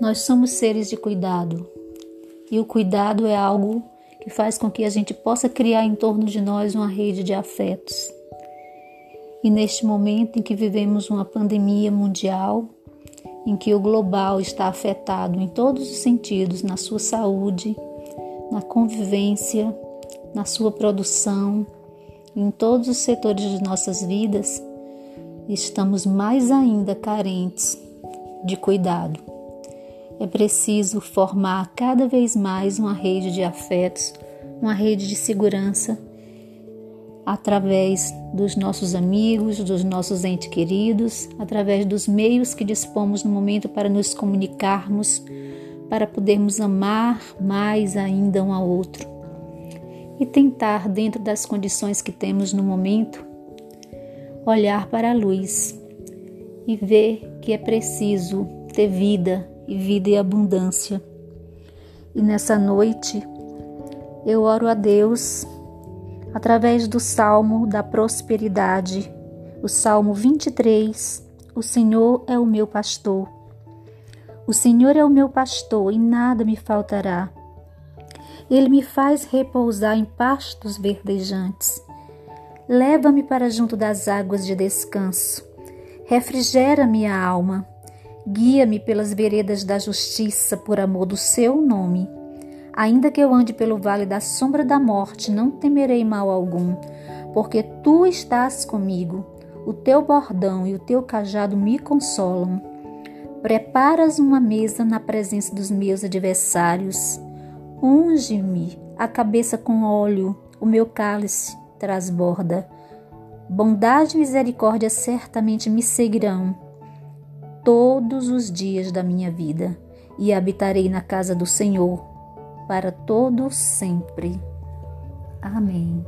Nós somos seres de cuidado e o cuidado é algo que faz com que a gente possa criar em torno de nós uma rede de afetos. E neste momento em que vivemos uma pandemia mundial, em que o global está afetado em todos os sentidos, na sua saúde, na convivência, na sua produção, em todos os setores de nossas vidas, estamos mais ainda carentes de cuidado. É preciso formar cada vez mais uma rede de afetos, uma rede de segurança através dos nossos amigos, dos nossos entes queridos, através dos meios que dispomos no momento para nos comunicarmos, para podermos amar mais ainda um ao outro. E tentar, dentro das condições que temos no momento, olhar para a luz e ver que é preciso ter vida e vida e abundância. E nessa noite eu oro a Deus através do salmo da prosperidade, o salmo 23. O Senhor é o meu pastor. O Senhor é o meu pastor e nada me faltará. Ele me faz repousar em pastos verdejantes. Leva-me para junto das águas de descanso. Refrigera minha alma. Guia-me pelas veredas da justiça por amor do seu nome. Ainda que eu ande pelo vale da sombra da morte, não temerei mal algum, porque tu estás comigo. O teu bordão e o teu cajado me consolam. Preparas uma mesa na presença dos meus adversários. Unge-me a cabeça com óleo, o meu cálice transborda. Bondade e misericórdia certamente me seguirão todos os dias da minha vida e habitarei na casa do Senhor para todo sempre. Amém.